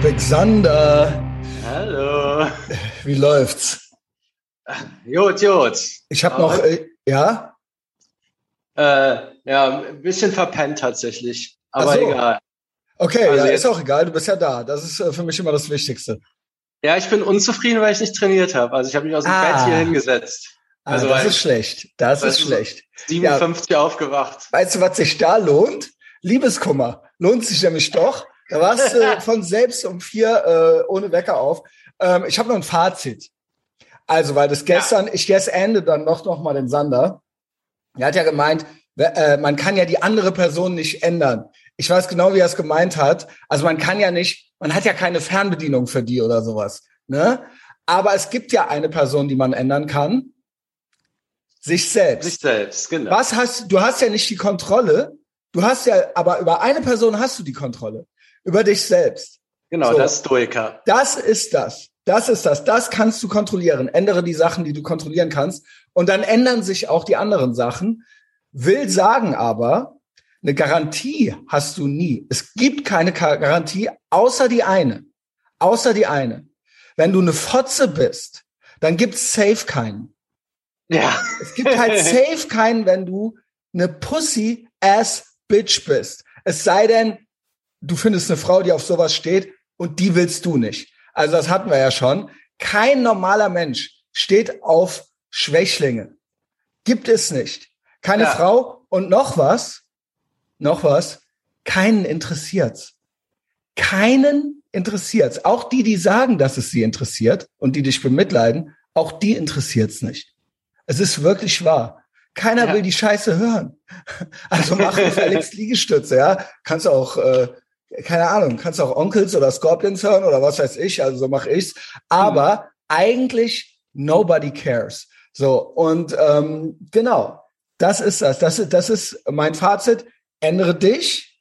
Sander. Hallo. Wie läuft's? Jut, jut. Ich habe noch, äh, ja? Äh, ja, ein bisschen verpennt tatsächlich. Aber so. egal. Okay, Also ja, ist auch egal, du bist ja da. Das ist äh, für mich immer das Wichtigste. Ja, ich bin unzufrieden, weil ich nicht trainiert habe. Also ich habe mich aus dem Ah. Bett hier hingesetzt. Ah, Also, das weil- ist schlecht. Das ist schlecht. 57 aufgewacht. Weißt du, was sich da lohnt? Liebeskummer. Lohnt sich nämlich doch. Da warst du von selbst um vier äh, ohne Wecker auf. Ähm, ich habe noch ein Fazit. Also, weil das gestern, ich jetzt ende dann noch, noch mal den Sander. Er hat ja gemeint, äh, man kann ja die andere Person nicht ändern. Ich weiß genau, wie er es gemeint hat. Also man kann ja nicht, man hat ja keine Fernbedienung für die oder sowas. Ne? Aber es gibt ja eine Person, die man ändern kann. Sich selbst. Sich selbst, genau. Was hast du hast ja nicht die Kontrolle. Du hast ja, aber über eine Person hast du die Kontrolle. Über dich selbst. Genau, So. das Stoiker. Das ist das. Das ist das. Das kannst du kontrollieren. Ändere die Sachen, die du kontrollieren kannst. Und dann ändern sich auch die anderen Sachen. Will sagen aber, eine Garantie hast du nie. Es gibt keine Garantie, außer die eine. Außer die eine. Wenn du eine Fotze bist, dann gibt's safe keinen. Ja. Es gibt halt safe keinen, wenn du eine Pussy-ass-Bitch bist. Es sei denn, du findest eine Frau, die auf sowas steht und die willst du nicht. Also das hatten wir ja schon. Kein normaler Mensch steht auf Schwächlinge. Gibt es nicht. Keine Ja. Frau und noch was, noch was, keinen interessiert's. Keinen interessiert's. Auch die, die sagen, dass es sie interessiert und die dich bemitleiden, auch die interessiert's nicht. Es ist wirklich wahr. Keiner Ja. will die Scheiße hören. Also mach Felix Liegestütze, ja. Kannst auch, äh, keine Ahnung, kannst auch Onkels oder Scorpions hören oder was weiß ich, also so mache ich's. Aber eigentlich nobody cares. So, und ähm, genau, das ist das. Das ist, das ist mein Fazit. Ändere dich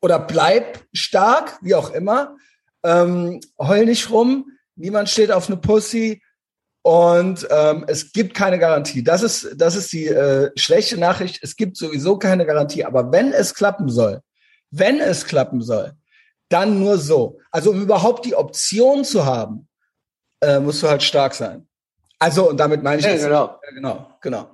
oder bleib stark, wie auch immer. Ähm, heul nicht rum. Niemand steht auf eine Pussy. Und ähm, es gibt keine Garantie. Das ist, das ist die äh, schlechte Nachricht. Es gibt sowieso keine Garantie. Aber wenn es klappen soll, wenn es klappen soll, dann nur so. Also um überhaupt die Option zu haben, äh, musst du halt stark sein. Also und damit meine ich Ja, jetzt, genau. Ja, genau, genau.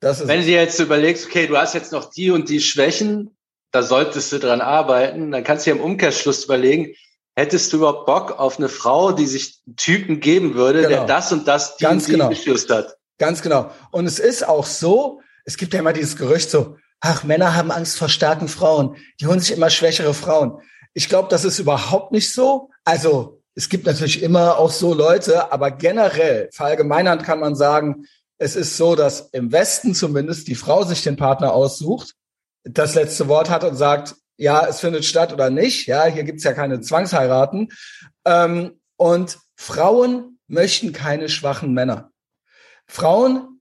Das ist Wenn du dir jetzt überlegst, okay, du hast jetzt noch die und die Schwächen, da solltest du dran arbeiten, dann kannst du dir im Umkehrschluss überlegen, hättest du überhaupt Bock auf eine Frau, die sich einen Typen geben würde, Genau. der das und das die Ganz und die genau. Hat? Ganz genau. Und es ist auch so, es gibt ja immer dieses Gerücht so, ach, Männer haben Angst vor starken Frauen. Die holen sich immer schwächere Frauen. Ich glaube, das ist überhaupt nicht so. Also, es gibt natürlich immer auch so Leute, aber generell, verallgemeinern kann man sagen, es ist so, dass im Westen zumindest die Frau sich den Partner aussucht, das letzte Wort hat und sagt, ja, es findet statt oder nicht. Ja, hier gibt's ja keine Zwangsheiraten. Ähm, und Frauen möchten keine schwachen Männer. Frauen,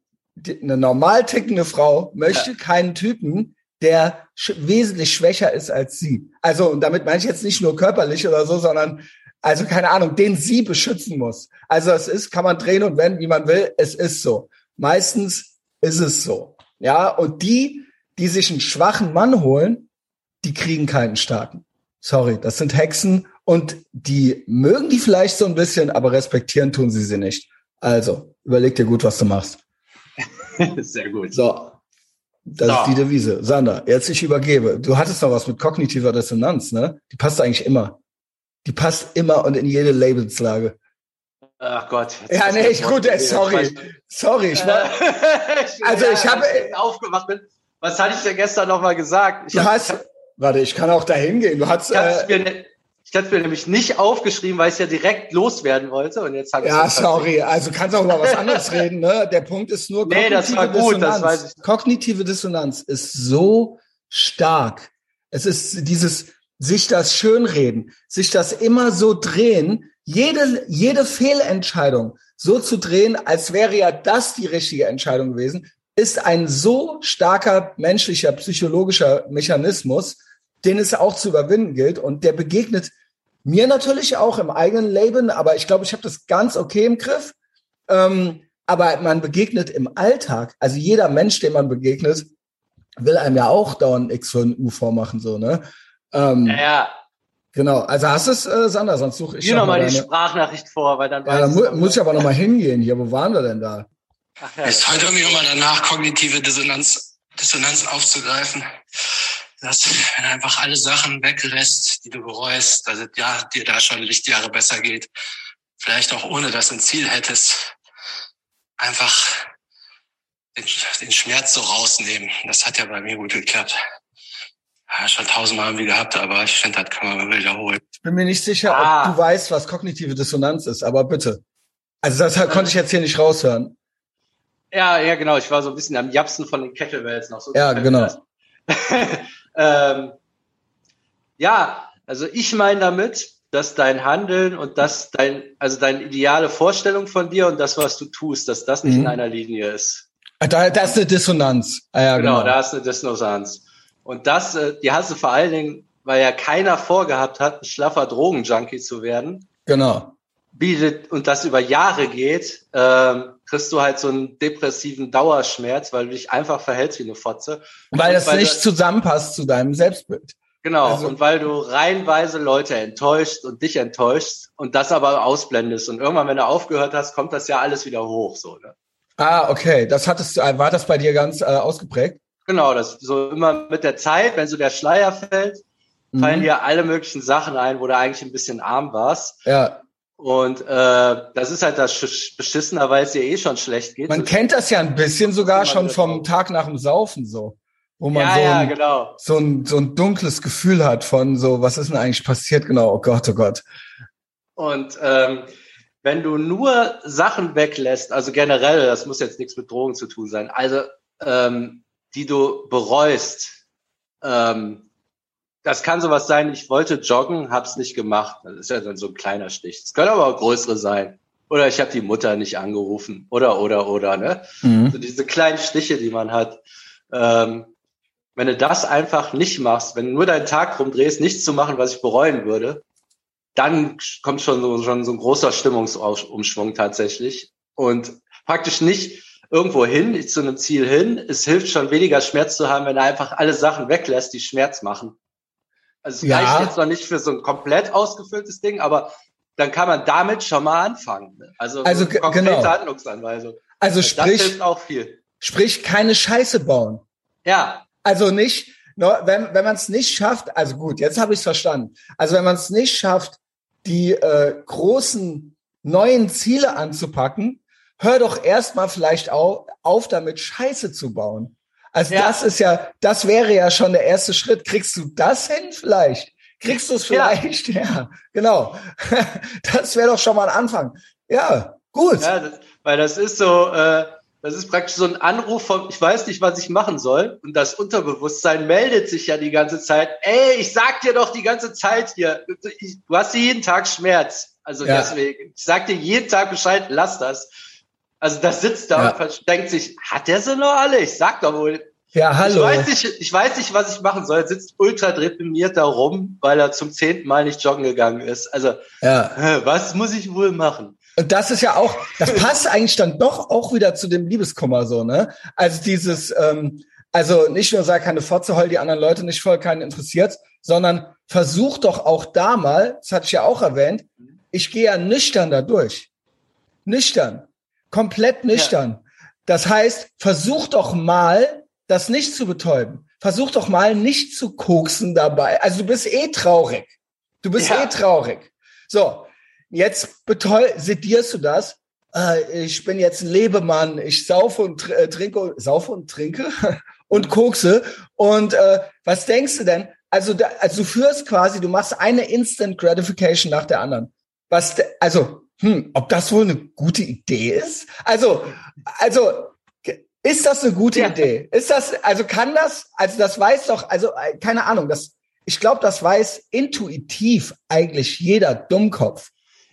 eine normal tickende Frau möchte keinen Typen, der sch wesentlich schwächer ist als sie. Also, und damit meine ich jetzt nicht nur körperlich oder so, sondern also keine Ahnung, den sie beschützen muss. Also es ist, kann man drehen und wenden, wie man will. Es ist so. Meistens ist es so. Ja, und die, die sich einen schwachen Mann holen, die kriegen keinen starken. Sorry, das sind Hexen und die mögen die vielleicht so ein bisschen, aber respektieren tun sie sie nicht. Also, überleg dir gut, was du machst. Sehr gut. So. Das So. ist die Devise. Sander, jetzt ich übergebe. Du hattest noch was mit kognitiver Dissonanz, ne? Die passt eigentlich immer. Die passt immer und in jede Lebenslage. Ach Gott. Ja, nee, ich gut, sorry. Sorry, ich war, Also ich habe- aufgewacht bin. Was hatte ich denn gestern noch mal gesagt? Ich du hab- hast, warte, ich kann auch dahin gehen. Du hast, Ich äh, mir, ich hatte es mir nämlich nicht aufgeschrieben, weil ich es ja direkt loswerden wollte. Und jetzt habe ich ja, sorry, also kannst auch über was anderes reden, ne? Der Punkt ist nur, Nee, das war gut, das weiß ich. Kognitive Dissonanz ist so stark. Es ist dieses, sich das schönreden, sich das immer so drehen, jede, jede Fehlentscheidung so zu drehen, als wäre ja das die richtige Entscheidung gewesen, ist ein so starker menschlicher, psychologischer Mechanismus, den es auch zu überwinden gilt. Und der begegnet mir natürlich auch im eigenen Leben, aber ich glaube, ich habe das ganz okay im Griff. Ähm, aber man begegnet im Alltag, also jeder Mensch, dem man begegnet, will einem ja auch dauernd X für ein U vormachen, so, ne? Ähm, Ja, Genau, also hast du es, äh, Sander, sonst suche ich Hier nochmal die Sprachnachricht vor, weil dann ja, dann mu muss ich aber nochmal hingehen hier. Wo waren wir denn da? Ach, ja, ist heute irgendwie nochmal danach, kognitive Dissonanz, Dissonanz aufzugreifen. Dass, wenn du einfach alle Sachen weglässt, die du bereust, dass es ja, dir da schon Lichtjahre besser geht, vielleicht auch ohne dass du ein Ziel hättest, einfach den, den Schmerz so rausnehmen. Das hat ja bei mir gut geklappt ja, schon tausendmal irgendwie gehabt, aber ich finde, das kann man wiederholen. Ich bin mir nicht sicher, ah. ob du weißt, was kognitive Dissonanz ist, aber bitte. Also das konnte ich jetzt hier nicht raushören. Ja, ja, genau. Ich war so ein bisschen am Japsen von den Kettlebells noch so. Ja, genau. ähm, ja, also ich meine damit, dass dein Handeln und das dein, also deine ideale Vorstellung von dir und das, was du tust, dass das nicht mhm. in einer Linie ist. Da, da ist eine Dissonanz. Ah, ja, genau, genau, da ist eine Dissonanz. Und das, äh, die hast du vor allen Dingen, weil ja keiner vorgehabt hat, ein schlaffer Drogenjunkie zu werden. Genau. Bietet, und das über Jahre geht, ähm, kriegst du halt so einen depressiven Dauerschmerz, weil du dich einfach verhältst wie eine Fotze. Weil das weil nicht du, zusammenpasst zu deinem Selbstbild. Genau, also, und weil du reihenweise Leute enttäuscht und dich enttäuscht und das aber ausblendest. Und irgendwann, wenn du aufgehört hast, kommt das ja alles wieder hoch. So, ne? Ah, okay. Das hattest du, war das bei dir ganz äh, ausgeprägt? Genau, das so immer mit der Zeit, wenn so der Schleier fällt, mhm. fallen dir alle möglichen Sachen ein, wo du eigentlich ein bisschen arm warst. Ja. Und äh, das ist halt das Beschissener, weil es dir eh schon schlecht geht. Man kennt das ja ein bisschen sogar schon vom Tag nach dem Saufen so. Wo man ja, so, ein, ja, genau. so, ein, so ein dunkles Gefühl hat von so, was ist denn eigentlich passiert? Genau, oh Gott, oh Gott. Und ähm, wenn du nur Sachen weglässt, also generell, das muss jetzt nichts mit Drogen zu tun sein, also ähm, die du bereust. Ähm, das kann sowas sein, ich wollte joggen, hab's nicht gemacht. Das ist ja dann so ein kleiner Stich. Es können aber auch größere sein. Oder ich habe die Mutter nicht angerufen. Oder, oder, oder. Ne? Mhm. So diese kleinen Stiche, die man hat. Ähm, wenn du das einfach nicht machst, wenn du nur deinen Tag rumdrehst, nichts zu machen, was ich bereuen würde, dann kommt schon so, schon so ein großer Stimmungsumschwung tatsächlich. Und praktisch nicht irgendwo hin, zu einem Ziel hin. Es hilft schon weniger Schmerz zu haben, wenn er einfach alle Sachen weglässt, die Schmerz machen. Also es ja. reicht jetzt noch nicht für so ein komplett ausgefülltes Ding, aber dann kann man damit schon mal anfangen. Also, also so konkrete genau. Handlungsanweisung. Also sprich, das hilft auch viel. Sprich, keine Scheiße bauen. Ja. Also nicht, wenn, wenn man es nicht schafft, also gut, jetzt habe ich es verstanden. Also wenn man es nicht schafft, die äh, großen neuen Ziele anzupacken, hör doch erstmal vielleicht auf, auf damit Scheiße zu bauen. Also ja. das ist ja, das wäre ja schon der erste Schritt. Kriegst du das hin vielleicht? Kriegst du es vielleicht? Ja, ja genau. Das wäre doch schon mal ein Anfang. Ja, gut. Ja, das, weil das ist so, äh, das ist praktisch so ein Anruf von, ich weiß nicht, was ich machen soll. Und das Unterbewusstsein meldet sich ja die ganze Zeit. Ey, ich sag dir doch die ganze Zeit hier, du hast jeden Tag Schmerz. Also ja. deswegen, ich sag dir jeden Tag Bescheid, lass das. Also das sitzt da ja. und denkt sich, hat der sie noch alle? Ich sag doch wohl. Ja, hallo. Ich weiß nicht, ich weiß nicht, was ich machen soll. Er sitzt ultra deprimiert da rum, weil er zum zehnten Mal nicht joggen gegangen ist. Also, ja. was muss ich wohl machen? Und das ist ja auch, das passt eigentlich dann doch auch wieder zu dem Liebeskummer so, ne? Also dieses, ähm, also nicht nur sei keine Fotze, heul die anderen Leute nicht voll, keinen interessiert, sondern versuch doch auch da mal, das hatte ich ja auch erwähnt, ich gehe ja nüchtern da durch. Nüchtern. Komplett nüchtern. Ja. Das heißt, versuch doch mal, das nicht zu betäuben. Versuch doch mal nicht zu koksen dabei. Also du bist eh traurig. Du bist ja. eh traurig. So, jetzt sedierst du das. Äh, ich bin jetzt ein Lebemann. Ich saufe und tr äh, trinke, saufe und trinke und kokse. Und äh, was denkst du denn? Also, da, also du führst quasi, du machst eine Instant Gratification nach der anderen. Was, also hm, ob das wohl eine gute Idee ist? Also, also, ist das eine gute ja. Idee? Ist das, also kann das, also das weiß doch, also äh, keine Ahnung, das, ich glaube, das weiß intuitiv eigentlich jeder Dummkopf.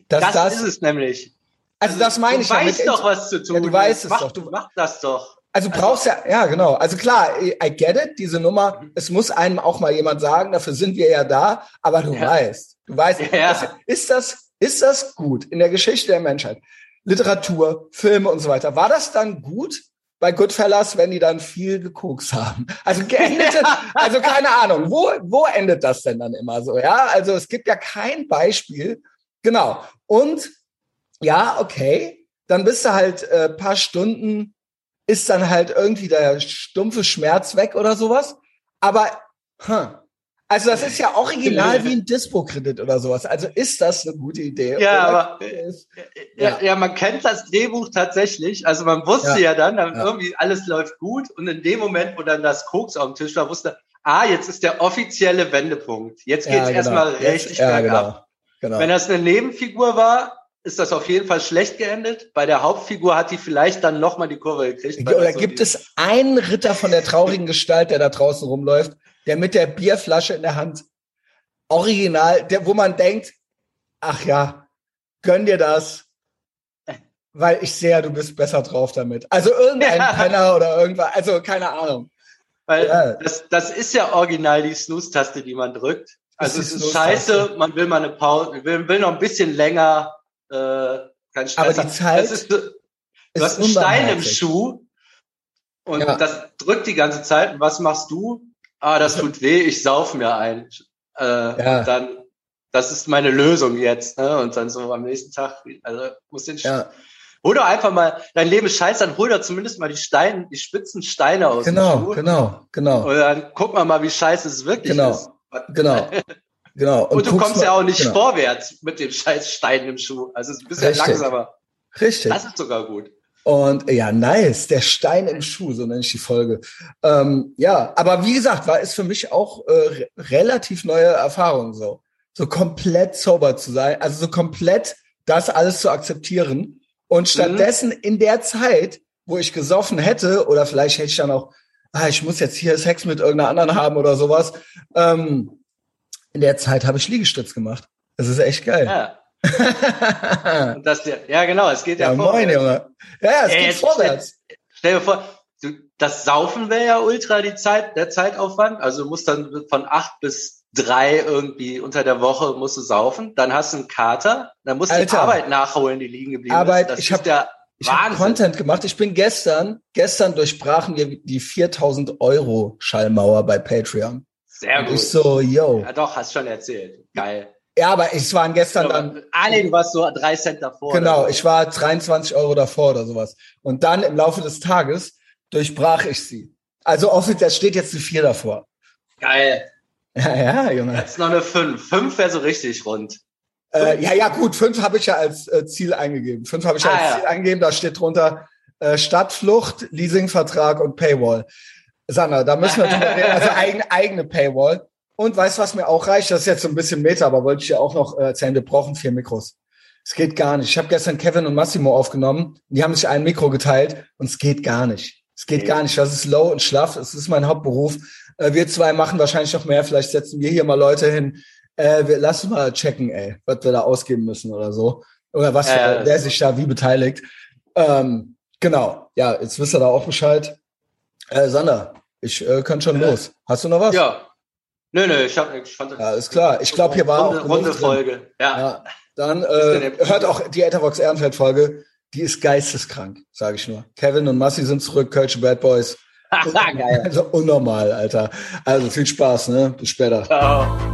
Dass das, das ist es nämlich. Also, also das meine ich. Du weißt doch, was zu tun. Ja, du weißt es mach, doch. Du mach das doch. Also, du brauchst ja, ja, genau. Also klar, I get it, diese Nummer. Mhm. Es muss einem auch mal jemand sagen, dafür sind wir ja da. Aber du ja. weißt, du weißt, ja. ist das ist das gut in der Geschichte der Menschheit? Literatur, Filme und so weiter. War das dann gut bei Goodfellas, wenn die dann viel gekokst haben. Also geendete, also keine Ahnung, wo, wo endet das denn dann immer so? Ja, also es gibt ja kein Beispiel. Genau. Und ja, okay, dann bist du halt äh, paar Stunden, ist dann halt irgendwie der stumpfe Schmerz weg oder sowas. Aber, hm, also das ist ja original wie ein Dispo-Kredit oder sowas. Also ist das eine gute Idee? Ja, aber ja. ja. man kennt das Drehbuch tatsächlich. Also man wusste ja, ja dann, dann irgendwie alles läuft gut und in dem Moment, wo dann das Koks auf dem Tisch war, wusste, ah, jetzt ist der offizielle Wendepunkt. Jetzt geht's ja, genau. erstmal richtig ja, bergab. Genau. Genau. Wenn das eine Nebenfigur war, ist das auf jeden Fall schlecht geendet. Bei der Hauptfigur hat die vielleicht dann nochmal die Kurve gekriegt. Oder so gibt es einen Ritter von der traurigen Gestalt, der da draußen rumläuft, der mit der Bierflasche in der Hand original, der, wo man denkt, ach ja, gönn dir das, weil ich sehe, du bist besser drauf damit. Also irgendein ja. Penner oder irgendwas, also keine Ahnung. Weil ja. das, das ist ja original die Snooze-Taste, die man drückt. Also es ist scheiße, man will mal eine Pause, will, will noch ein bisschen länger, äh, kein Stress. Aber die Zeit das ist, du, du hast einen Stein im Schuh und ja. das drückt die ganze Zeit. Und was machst du? Ah, das tut weh, ich sauf mir ein. Äh, ja. Dann, das ist meine Lösung jetzt. Ne? Und dann so am nächsten Tag, also muss den ja. Hol doch einfach mal, dein Leben ist scheiße, dann hol doch zumindest mal die Steine, die spitzen Steine aus genau. Genau, genau, Und dann gucken wir mal, wie scheiße es wirklich genau, ist. Genau, genau. Und, und du kommst mal, ja auch nicht genau. vorwärts mit dem scheiß Stein im Schuh. Also es ist ein bisschen Richtig. langsamer. Richtig. Das ist sogar gut. Und ja, nice, der Stein im Schuh, so nenne ich die Folge. Ähm, ja, aber wie gesagt, war es für mich auch äh, relativ neue Erfahrung so. So komplett sober zu sein, also so komplett das alles zu akzeptieren. Und stattdessen mhm. in der Zeit, wo ich gesoffen hätte, oder vielleicht hätte ich dann auch, ah, ich muss jetzt hier Sex mit irgendeiner anderen haben oder sowas, ähm, in der Zeit habe ich Liegestütz gemacht. Das ist echt geil. Ja. das, ja, genau, es geht ja, ja Moin, Junge. Ja, es ja, geht vorwärts. Stell, stell dir vor, du, das Saufen wäre ja ultra die Zeit, der Zeitaufwand. Also du musst dann von acht bis drei irgendwie unter der Woche musst du saufen. Dann hast du einen Kater. Dann musst du die Arbeit nachholen, die liegen geblieben Arbeit, ist. Das ich habe ja ich habe Content gemacht. Ich bin gestern, gestern durchbrachen wir die 4000 Euro Schallmauer bei Patreon. Sehr Und gut. Ich so, yo. Ja, doch, hast schon erzählt. Geil. Ja, aber es waren gestern dann. Ah, nee, du warst so drei Cent davor. Genau, ich war 23 Euro davor oder sowas. Und dann im Laufe des Tages durchbrach ich sie. Also offiziell steht jetzt eine vier davor. Geil. Ja, ja, Junge. Jetzt noch eine fünf. Fünf wäre so richtig rund. Äh, ja, ja, gut. Fünf habe ich ja als äh, Ziel eingegeben. Fünf habe ich ah, als ja. Ziel eingegeben. Da steht drunter äh, Stadtflucht, Leasingvertrag und Paywall. Sandra, da müssen wir drüber reden. Also eigene, eigene Paywall. Und weißt du, was mir auch reicht? Das ist jetzt so ein bisschen Meta, aber wollte ich ja auch noch äh, erzählen. Wir brauchen vier Mikros. Es geht gar nicht. Ich habe gestern Kevin und Massimo aufgenommen. Die haben sich ein Mikro geteilt und es geht gar nicht. Es geht gar nicht. Das ist low und schlaff. Es ist mein Hauptberuf. Äh, wir zwei machen wahrscheinlich noch mehr. Vielleicht setzen wir hier mal Leute hin. Äh, wir, lass mal checken, ey, was wir da ausgeben müssen oder so. Oder was, ja, wer sich da wie beteiligt. Ähm, genau. Ja, jetzt wisst ihr da auch Bescheid. Äh, Sander, ich äh, kann schon los. Hast du noch was? Ja, Nö, nö, ich, hab, ich fand das. Ja, ist klar. Ich glaube, hier war Runde, auch. Runde Folge. Ja. ja. Dann äh, hört auch die Etherbox Ehrenfeld-Folge. Die ist geisteskrank, sage ich nur. Kevin und Massi sind zurück, Kölsche Bad Boys. Geil. Also unnormal, Alter. Also viel Spaß, ne? Bis später. Ciao.